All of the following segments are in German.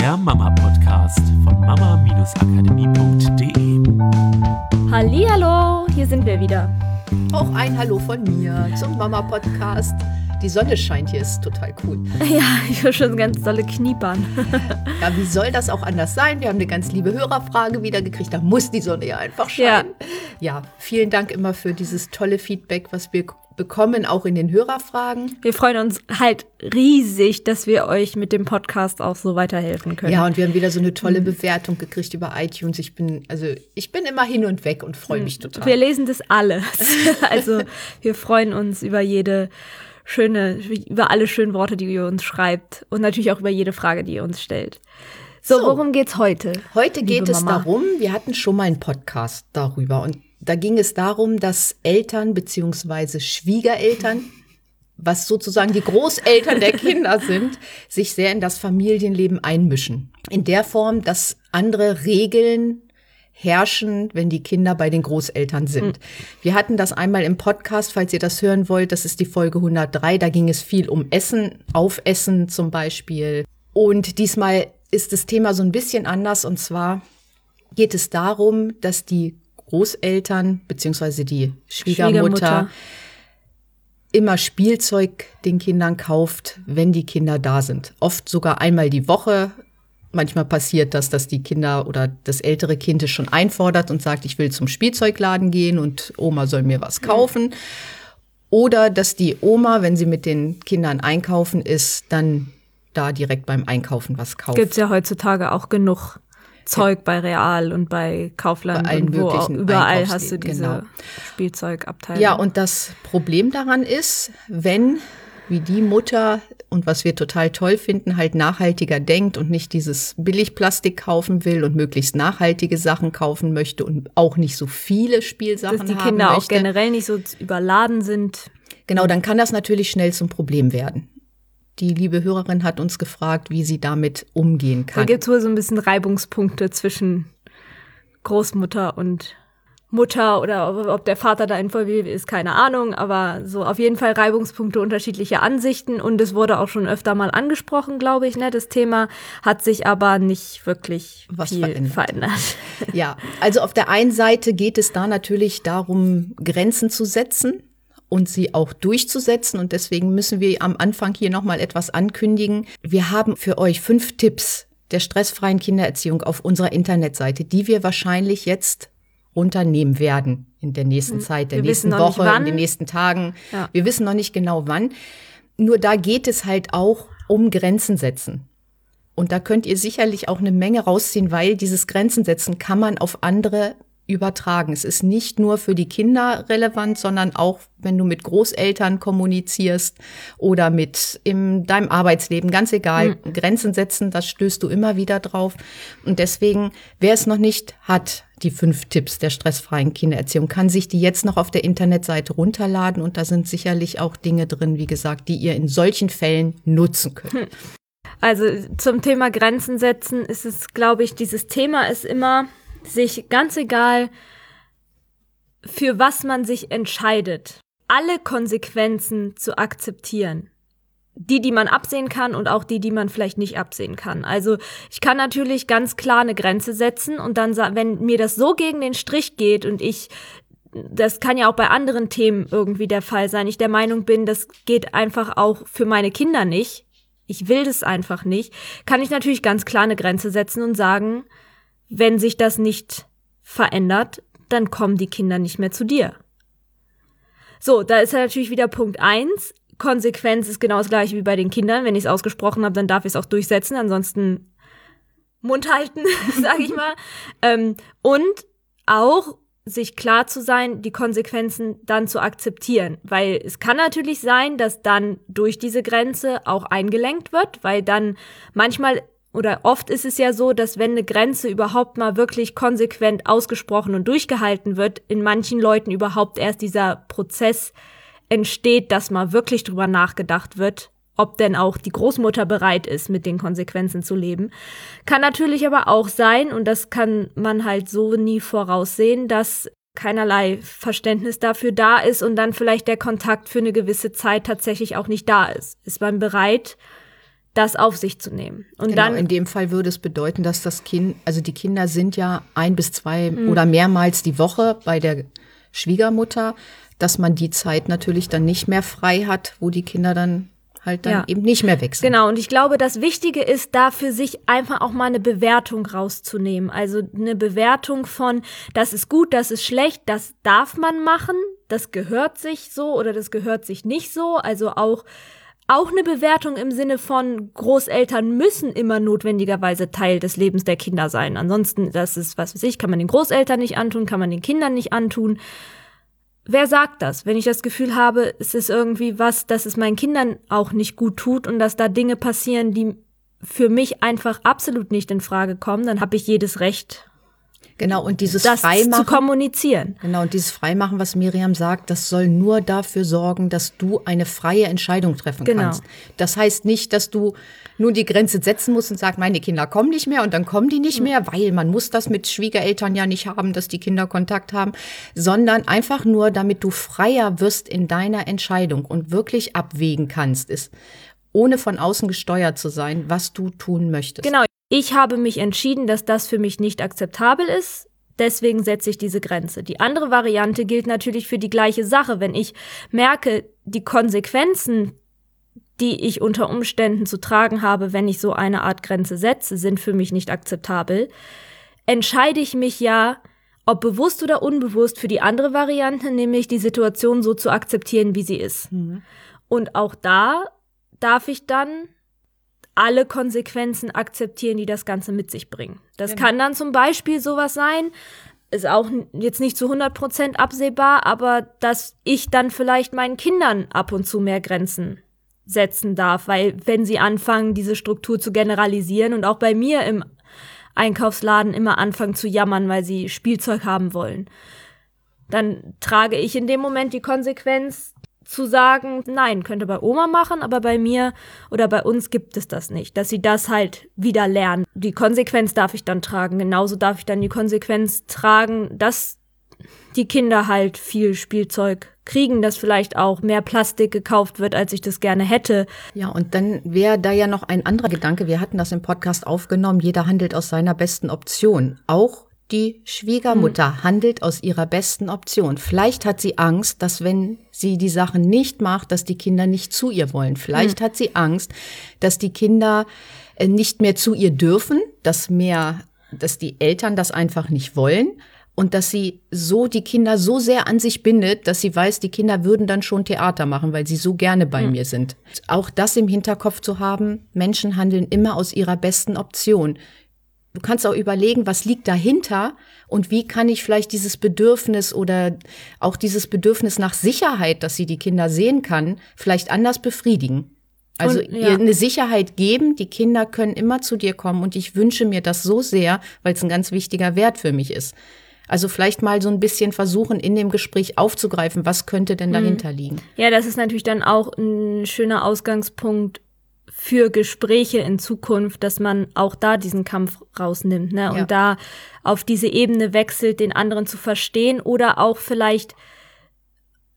der Mama-Podcast von mama-akademie.de. Hallihallo, hier sind wir wieder. Auch ein Hallo von mir zum Mama-Podcast. Die Sonne scheint hier, ist total cool. Ja, ich höre schon ganz tolle Kniepern. Ja, wie soll das auch anders sein? Wir haben eine ganz liebe Hörerfrage wieder gekriegt. Da muss die Sonne ja einfach scheinen. Ja, ja vielen Dank immer für dieses tolle Feedback, was wir bekommen, auch in den Hörerfragen. Wir freuen uns halt riesig, dass wir euch mit dem Podcast auch so weiterhelfen können. Ja, und wir haben wieder so eine tolle. Bewertung gekriegt über iTunes. Ich bin, also ich bin immer hin und weg und freue mich total. Wir lesen das alles. also wir freuen uns über jede schöne, über alle schönen Worte, die ihr uns schreibt und natürlich auch über jede Frage, die ihr uns stellt. So, so worum geht's heute? Heute geht es Mama? darum, wir hatten schon mal einen Podcast darüber und da ging es darum, dass Eltern beziehungsweise Schwiegereltern, was sozusagen die Großeltern der Kinder sind, sich sehr in das Familienleben einmischen. In der Form, dass andere Regeln herrschen, wenn die Kinder bei den Großeltern sind. Mhm. Wir hatten das einmal im Podcast, falls ihr das hören wollt, das ist die Folge 103, da ging es viel um Essen, Aufessen zum Beispiel. Und diesmal ist das Thema so ein bisschen anders und zwar geht es darum, dass die Großeltern beziehungsweise die Schwiegermutter, Schwiegermutter immer Spielzeug den Kindern kauft, wenn die Kinder da sind. Oft sogar einmal die Woche Manchmal passiert das, dass die Kinder oder das ältere Kind es schon einfordert und sagt, ich will zum Spielzeugladen gehen und Oma soll mir was kaufen. Oder dass die Oma, wenn sie mit den Kindern einkaufen ist, dann da direkt beim Einkaufen was kauft. Gibt's ja heutzutage auch genug Zeug bei Real und bei Kaufland bei allen und wo auch, überall hast du diese genau. Spielzeugabteilung. Ja, und das Problem daran ist, wenn wie die Mutter und was wir total toll finden, halt nachhaltiger denkt und nicht dieses Billigplastik kaufen will und möglichst nachhaltige Sachen kaufen möchte und auch nicht so viele Spielsachen Dass die Kinder möchte. auch generell nicht so überladen sind. Genau, dann kann das natürlich schnell zum Problem werden. Die liebe Hörerin hat uns gefragt, wie sie damit umgehen kann. Da gibt es wohl so ein bisschen Reibungspunkte zwischen Großmutter und Mutter oder ob der Vater da involviert ist, keine Ahnung, aber so auf jeden Fall Reibungspunkte unterschiedliche Ansichten und es wurde auch schon öfter mal angesprochen, glaube ich, ne, das Thema hat sich aber nicht wirklich Was viel verändert. verändert. Ja, also auf der einen Seite geht es da natürlich darum, Grenzen zu setzen und sie auch durchzusetzen und deswegen müssen wir am Anfang hier nochmal etwas ankündigen. Wir haben für euch fünf Tipps der stressfreien Kindererziehung auf unserer Internetseite, die wir wahrscheinlich jetzt unternehmen werden in der nächsten hm. Zeit, der wir nächsten Woche, in den nächsten Tagen. Ja. Wir wissen noch nicht genau wann. Nur da geht es halt auch um Grenzen setzen. Und da könnt ihr sicherlich auch eine Menge rausziehen, weil dieses Grenzen setzen kann man auf andere übertragen. Es ist nicht nur für die Kinder relevant, sondern auch, wenn du mit Großeltern kommunizierst oder mit in deinem Arbeitsleben, ganz egal, mhm. Grenzen setzen, das stößt du immer wieder drauf. Und deswegen, wer es noch nicht hat, die fünf Tipps der stressfreien Kindererziehung, kann sich die jetzt noch auf der Internetseite runterladen und da sind sicherlich auch Dinge drin, wie gesagt, die ihr in solchen Fällen nutzen könnt. Hm. Also zum Thema Grenzen setzen ist es, glaube ich, dieses Thema ist immer, sich ganz egal, für was man sich entscheidet, alle Konsequenzen zu akzeptieren. Die, die man absehen kann und auch die, die man vielleicht nicht absehen kann. Also ich kann natürlich ganz klar eine Grenze setzen und dann, wenn mir das so gegen den Strich geht und ich das kann ja auch bei anderen Themen irgendwie der Fall sein. Ich der Meinung bin, das geht einfach auch für meine Kinder nicht. Ich will das einfach nicht. Kann ich natürlich ganz klar eine Grenze setzen und sagen, wenn sich das nicht verändert, dann kommen die Kinder nicht mehr zu dir. So, da ist ja natürlich wieder Punkt eins. Konsequenz ist genau das gleiche wie bei den Kindern. Wenn ich es ausgesprochen habe, dann darf ich es auch durchsetzen, ansonsten Mund halten, sage ich mal. ähm, und auch sich klar zu sein, die Konsequenzen dann zu akzeptieren. Weil es kann natürlich sein, dass dann durch diese Grenze auch eingelenkt wird, weil dann manchmal oder oft ist es ja so, dass wenn eine Grenze überhaupt mal wirklich konsequent ausgesprochen und durchgehalten wird, in manchen Leuten überhaupt erst dieser Prozess entsteht, dass mal wirklich drüber nachgedacht wird, ob denn auch die Großmutter bereit ist, mit den Konsequenzen zu leben. Kann natürlich aber auch sein, und das kann man halt so nie voraussehen, dass keinerlei Verständnis dafür da ist und dann vielleicht der Kontakt für eine gewisse Zeit tatsächlich auch nicht da ist. Ist man bereit, das auf sich zu nehmen. Und genau, dann in dem Fall würde es bedeuten, dass das Kind, also die Kinder sind ja ein bis zwei oder mehrmals die Woche bei der Schwiegermutter, dass man die Zeit natürlich dann nicht mehr frei hat, wo die Kinder dann halt dann Ja. eben nicht mehr sind. Genau, und ich glaube, das Wichtige ist, da für sich einfach auch mal eine Bewertung rauszunehmen. Also eine Bewertung von, das ist gut, das ist schlecht, das darf man machen, das gehört sich so oder das gehört sich nicht so. Also auch, auch eine Bewertung im Sinne von, Großeltern müssen immer notwendigerweise Teil des Lebens der Kinder sein. Ansonsten, das ist, was weiß ich, kann man den Großeltern nicht antun, kann man den Kindern nicht antun. Wer sagt das? Wenn ich das Gefühl habe, es ist irgendwie was, dass es meinen Kindern auch nicht gut tut und dass da Dinge passieren, die für mich einfach absolut nicht in Frage kommen, dann habe ich jedes Recht, Genau, und dieses das zu Freimachen. kommunizieren. Genau, und dieses Freimachen, was Miriam sagt, das soll nur dafür sorgen, dass du eine freie Entscheidung treffen Genau. kannst. Das heißt nicht, dass du nur die Grenze setzen musst und sagst, meine Kinder kommen nicht mehr und dann kommen die nicht mehr, weil man muss das mit Schwiegereltern ja nicht haben, dass die Kinder Kontakt haben, sondern einfach nur, damit du freier wirst in deiner Entscheidung und wirklich abwägen kannst, ist, ohne von außen gesteuert zu sein, was du tun möchtest. Genau, ich habe mich entschieden, dass das für mich nicht akzeptabel ist. Deswegen setze ich diese Grenze. Die andere Variante gilt natürlich für die gleiche Sache. Wenn ich merke, die Konsequenzen, die ich unter Umständen zu tragen habe, wenn ich so eine Art Grenze setze, sind für mich nicht akzeptabel, entscheide ich mich ja, ob bewusst oder unbewusst, für die andere Variante, nämlich die Situation so zu akzeptieren, wie sie ist. Und auch da darf ich dann alle Konsequenzen akzeptieren, die das Ganze mit sich bringen. Das kann dann zum Beispiel sowas sein, ist auch jetzt nicht zu 100% absehbar, aber dass ich dann vielleicht meinen Kindern ab und zu mehr Grenzen setzen darf, weil wenn sie anfangen, diese Struktur zu generalisieren und auch bei mir im Einkaufsladen immer anfangen zu jammern, weil sie Spielzeug haben wollen, dann trage ich in dem Moment die Konsequenz zu sagen, nein, könnte bei Oma machen, aber bei mir oder bei uns gibt es das nicht, dass sie das halt wieder lernen. Die Konsequenz darf ich dann tragen. Genauso darf ich dann die Konsequenz tragen, dass die Kinder halt viel Spielzeug kriegen, dass vielleicht auch mehr Plastik gekauft wird, als ich das gerne hätte. Ja, und dann wäre da ja noch ein anderer Gedanke. Wir hatten das im Podcast aufgenommen. Jeder handelt aus seiner besten Option. Auch die Schwiegermutter handelt aus ihrer besten Option. Vielleicht hat sie Angst, dass wenn sie die Sachen nicht macht, dass die Kinder nicht zu ihr wollen. Vielleicht hat sie Angst, dass die Kinder äh, nicht mehr zu ihr dürfen, dass mehr, dass die Eltern das einfach nicht wollen und dass sie so die Kinder so sehr an sich bindet, dass sie weiß, die Kinder würden dann schon Theater machen, weil sie so gerne bei mir sind. Auch das im Hinterkopf zu haben, Menschen handeln immer aus ihrer besten Option. Du kannst auch überlegen, was liegt dahinter und wie kann ich vielleicht dieses Bedürfnis oder auch dieses Bedürfnis nach Sicherheit, dass sie die Kinder sehen kann, vielleicht anders befriedigen. Also Und, ja. ihr eine Sicherheit geben, die Kinder können immer zu dir kommen und ich wünsche mir das so sehr, weil es ein ganz wichtiger Wert für mich ist. Also vielleicht mal so ein bisschen versuchen, in dem Gespräch aufzugreifen, was könnte denn dahinter liegen. Ja, das ist natürlich dann auch ein schöner Ausgangspunkt für Gespräche in Zukunft, dass man auch da diesen Kampf rausnimmt, ne? Und Ja. da auf diese Ebene wechselt, den anderen zu verstehen oder auch vielleicht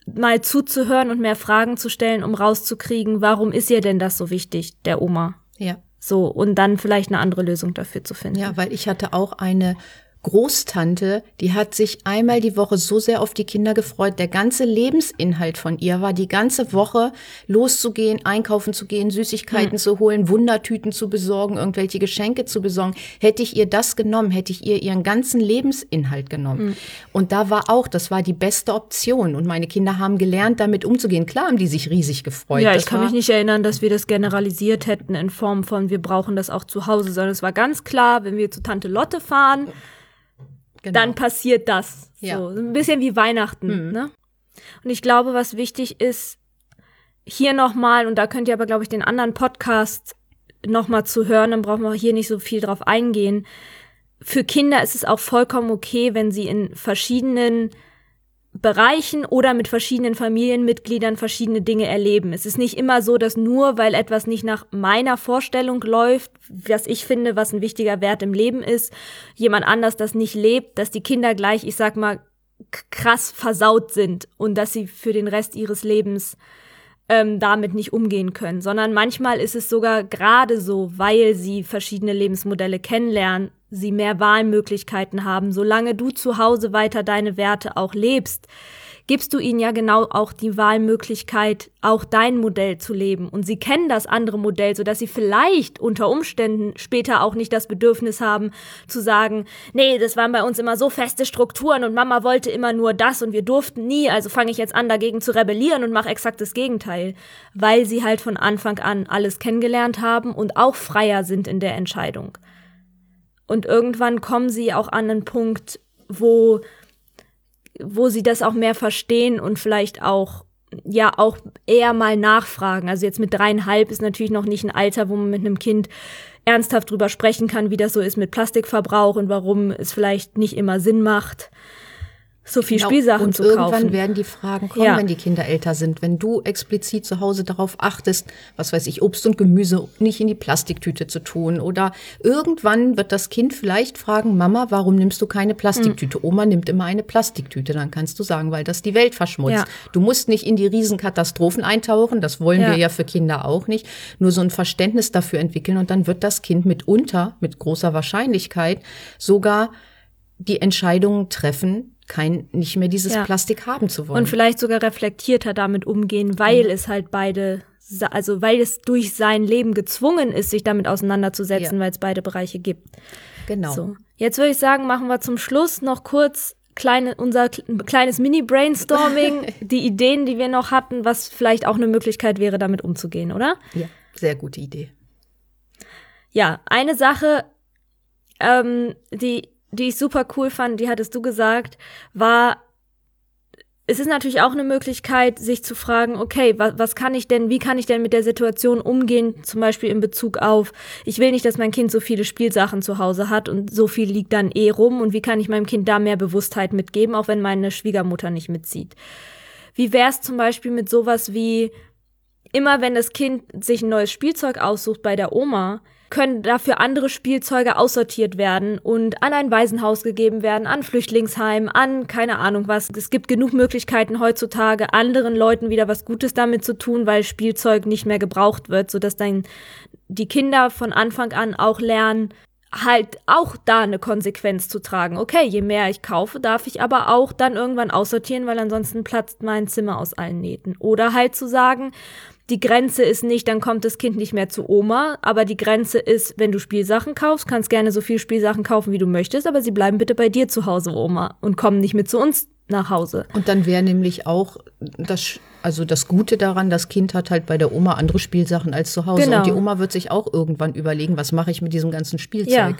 mal zuzuhören und mehr Fragen zu stellen, um rauszukriegen, warum ist ihr denn das so wichtig, der Oma? Ja. So, und dann vielleicht eine andere Lösung dafür zu finden. Ja, weil ich hatte auch eine Großtante, die hat sich einmal die Woche so sehr auf die Kinder gefreut. Der ganze Lebensinhalt von ihr war die ganze Woche loszugehen, einkaufen zu gehen, Süßigkeiten zu holen, Wundertüten zu besorgen, irgendwelche Geschenke zu besorgen. Hätte ich ihr das genommen, hätte ich ihr ihren ganzen Lebensinhalt genommen. Und da war auch, das war die beste Option. Und meine Kinder haben gelernt, damit umzugehen. Klar haben die sich riesig gefreut. Ja, Das ich kann mich nicht erinnern, dass wir das generalisiert hätten in Form von, wir brauchen das auch zu Hause, sondern es war ganz klar, wenn wir zu Tante Lotte fahren, Genau. dann passiert das. Ja. So, ein bisschen wie Weihnachten. Ne? Und ich glaube, was wichtig ist, hier nochmal, und da könnt ihr aber, glaube ich, den anderen Podcast nochmal zu hören, dann brauchen wir hier nicht so viel drauf eingehen. Für Kinder ist es auch vollkommen okay, wenn sie in verschiedenen Bereichen oder mit verschiedenen Familienmitgliedern verschiedene Dinge erleben. Es ist nicht immer so, dass nur weil etwas nicht nach meiner Vorstellung läuft, was ich finde, was ein wichtiger Wert im Leben ist, jemand anders das nicht lebt, dass die Kinder gleich, ich sag mal, krass versaut sind und dass sie für den Rest ihres Lebens ähm, damit nicht umgehen können, sondern manchmal ist es sogar gerade so, weil sie verschiedene Lebensmodelle kennenlernen, sie mehr Wahlmöglichkeiten haben. Solange du zu Hause weiter deine Werte auch lebst, gibst du ihnen ja genau auch die Wahlmöglichkeit, auch dein Modell zu leben. Und sie kennen das andere Modell, sodass sie vielleicht unter Umständen später auch nicht das Bedürfnis haben, zu sagen, nee, das waren bei uns immer so feste Strukturen und Mama wollte immer nur das und wir durften nie, also fange ich jetzt an, dagegen zu rebellieren und mache exakt das Gegenteil. Weil sie halt von Anfang an alles kennengelernt haben und auch freier sind in der Entscheidung. Und irgendwann kommen sie auch an einen Punkt, wo wo sie das auch mehr verstehen und vielleicht auch ja auch eher mal nachfragen. Also jetzt mit dreieinhalb ist natürlich noch nicht ein Alter, wo man mit einem Kind ernsthaft drüber sprechen kann, wie das so ist mit Plastikverbrauch und warum es vielleicht nicht immer Sinn macht so viel genau. Spielsachen und zu irgendwann kaufen. Irgendwann werden die Fragen kommen, ja. wenn die Kinder älter sind. Wenn du explizit zu Hause darauf achtest, was weiß ich, Obst und Gemüse nicht in die Plastiktüte zu tun. Oder irgendwann wird das Kind vielleicht fragen, Mama, warum nimmst du keine Plastiktüte? Hm. Oma nimmt immer eine Plastiktüte. Dann kannst du sagen, weil das die Welt verschmutzt. Ja. Du musst nicht in die Riesenkatastrophen eintauchen. Das wollen ja. wir ja für Kinder auch nicht. Nur so ein Verständnis dafür entwickeln. Und dann wird das Kind mitunter, mit großer Wahrscheinlichkeit, sogar die Entscheidungen treffen, kein, nicht mehr dieses ja. Plastik haben zu wollen. Und vielleicht sogar reflektierter damit umgehen, weil mhm. es halt beide, also weil es durch sein Leben gezwungen ist, sich damit auseinanderzusetzen, ja. weil es beide Bereiche gibt. Genau. So. Jetzt würde ich sagen, machen wir zum Schluss noch kurz kleine, unser kleines Mini-Brainstorming, die Ideen, die wir noch hatten, was vielleicht auch eine Möglichkeit wäre, damit umzugehen, oder? Ja, sehr gute Idee. Ja, eine Sache, ähm, die die ich super cool fand, die hattest du gesagt, war, es ist natürlich auch eine Möglichkeit, sich zu fragen, okay, was, was kann ich denn, wie kann ich denn mit der Situation umgehen, zum Beispiel in Bezug auf, ich will nicht, dass mein Kind so viele Spielsachen zu Hause hat und so viel liegt dann eh rum und wie kann ich meinem Kind da mehr Bewusstheit mitgeben, auch wenn meine Schwiegermutter nicht mitzieht. Wie wär's zum Beispiel mit sowas wie, immer wenn das Kind sich ein neues Spielzeug aussucht bei der Oma, können dafür andere Spielzeuge aussortiert werden und an ein Waisenhaus gegeben werden, an Flüchtlingsheim, an keine Ahnung was. Es gibt genug Möglichkeiten heutzutage, anderen Leuten wieder was Gutes damit zu tun, weil Spielzeug nicht mehr gebraucht wird, sodass dann die Kinder von Anfang an auch lernen, halt auch da eine Konsequenz zu tragen. Okay, je mehr ich kaufe, darf ich aber auch dann irgendwann aussortieren, weil ansonsten platzt mein Zimmer aus allen Nähten. Oder halt zu sagen, die Grenze ist nicht, dann kommt das Kind nicht mehr zu Oma, aber die Grenze ist, wenn du Spielsachen kaufst, kannst gerne so viel Spielsachen kaufen, wie du möchtest, aber sie bleiben bitte bei dir zu Hause, Oma, und kommen nicht mit zu uns nach Hause. Und dann wäre nämlich auch das, also das Gute daran, das Kind hat halt bei der Oma andere Spielsachen als zu Hause. Genau. Und die Oma wird sich auch irgendwann überlegen, was mache ich mit diesem ganzen Spielzeug. Ja.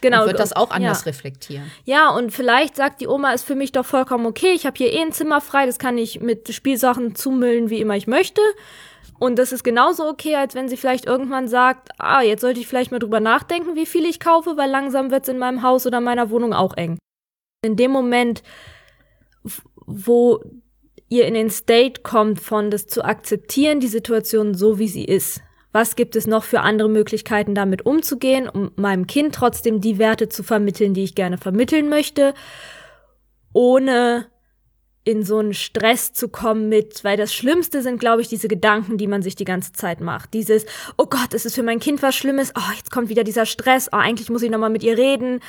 Genau. Und wird das auch anders ja. reflektieren. Ja, und vielleicht sagt die Oma, ist für mich doch vollkommen okay, ich habe hier eh ein Zimmer frei, das kann ich mit Spielsachen zumüllen, wie immer ich möchte. Und das ist genauso okay, als wenn sie vielleicht irgendwann sagt, ah, jetzt sollte ich vielleicht mal drüber nachdenken, wie viel ich kaufe, weil langsam wird es in meinem Haus oder meiner Wohnung auch eng. In dem Moment, wo ihr in den State kommt von das zu akzeptieren, die Situation so wie sie ist. Was gibt es noch für andere Möglichkeiten, damit umzugehen, um meinem Kind trotzdem die Werte zu vermitteln, die ich gerne vermitteln möchte, ohne in so einen Stress zu kommen mit, weil das Schlimmste sind, glaube ich, diese Gedanken, die man sich die ganze Zeit macht. Dieses, oh Gott, ist es für mein Kind was Schlimmes? Oh, jetzt kommt wieder dieser Stress. Oh, eigentlich muss ich nochmal mit ihr reden.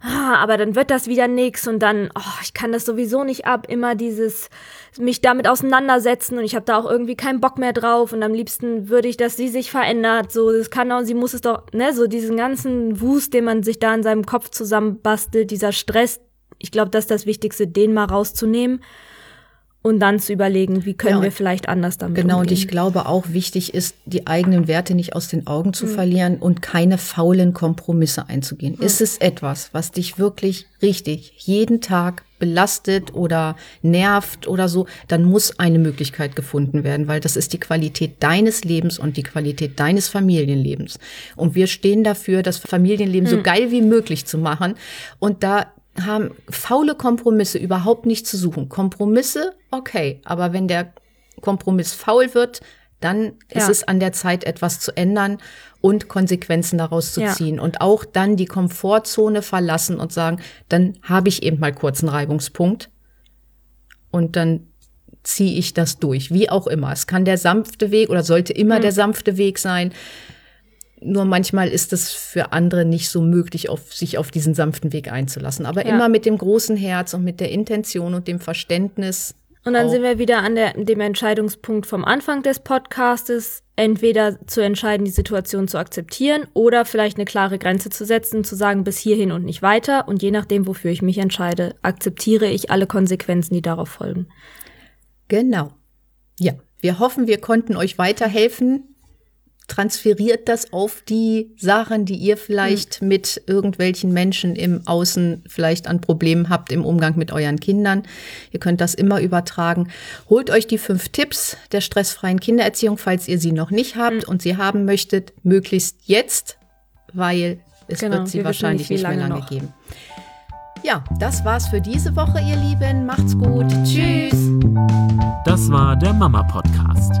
Ah, aber dann wird das wieder nix und dann, oh, ich kann das sowieso nicht ab. Immer dieses, mich damit auseinandersetzen und ich habe da auch irgendwie keinen Bock mehr drauf und am liebsten würde ich, dass sie sich verändert. So, das kann auch, sie muss es doch, ne, so diesen ganzen Wust, den man sich da in seinem Kopf zusammenbastelt, dieser Stress, ich glaube, das ist das Wichtigste, den mal rauszunehmen und dann zu überlegen, wie können ja, wir vielleicht anders damit Genau, umgehen. und ich glaube auch wichtig ist, die eigenen Werte nicht aus den Augen zu mhm. verlieren und keine faulen Kompromisse einzugehen. Mhm. Ist es etwas, was dich wirklich richtig jeden Tag belastet oder nervt oder so, dann muss eine Möglichkeit gefunden werden, weil das ist die Qualität deines Lebens und die Qualität deines Familienlebens. Und wir stehen dafür, das Familienleben mhm. so geil wie möglich zu machen. Und da haben faule Kompromisse überhaupt nicht zu suchen. Kompromisse, okay, aber wenn der Kompromiss faul wird, dann ja. ist es an der Zeit, etwas zu ändern und Konsequenzen daraus zu ja. ziehen. Und auch dann die Komfortzone verlassen und sagen, dann habe ich eben mal kurz einen Reibungspunkt. Und dann ziehe ich das durch, wie auch immer. Es kann der sanfte Weg oder sollte immer Mhm. der sanfte Weg sein. Nur manchmal ist es für andere nicht so möglich, auf, sich auf diesen sanften Weg einzulassen. Aber Ja. immer mit dem großen Herz und mit der Intention und dem Verständnis. Und dann auch. sind wir wieder an der, dem Entscheidungspunkt vom Anfang des Podcastes, entweder zu entscheiden, die Situation zu akzeptieren oder vielleicht eine klare Grenze zu setzen, zu sagen, bis hierhin und nicht weiter. Und je nachdem, wofür ich mich entscheide, akzeptiere ich alle Konsequenzen, die darauf folgen. Genau. Ja, wir hoffen, wir konnten euch weiterhelfen. Transferiert das auf die Sachen, die ihr vielleicht mit irgendwelchen Menschen im Außen vielleicht an Problemen habt im Umgang mit euren Kindern. Ihr könnt das immer übertragen. Holt euch die fünf Tipps der stressfreien Kindererziehung, falls ihr sie noch nicht habt und sie haben möchtet, möglichst jetzt, weil es Genau, wird sie wir wahrscheinlich nicht, nicht, mehr lange lange noch. geben. Ja, das war's für diese Woche, ihr Lieben. Macht's gut. Tschüss. Das war der Mama Podcast.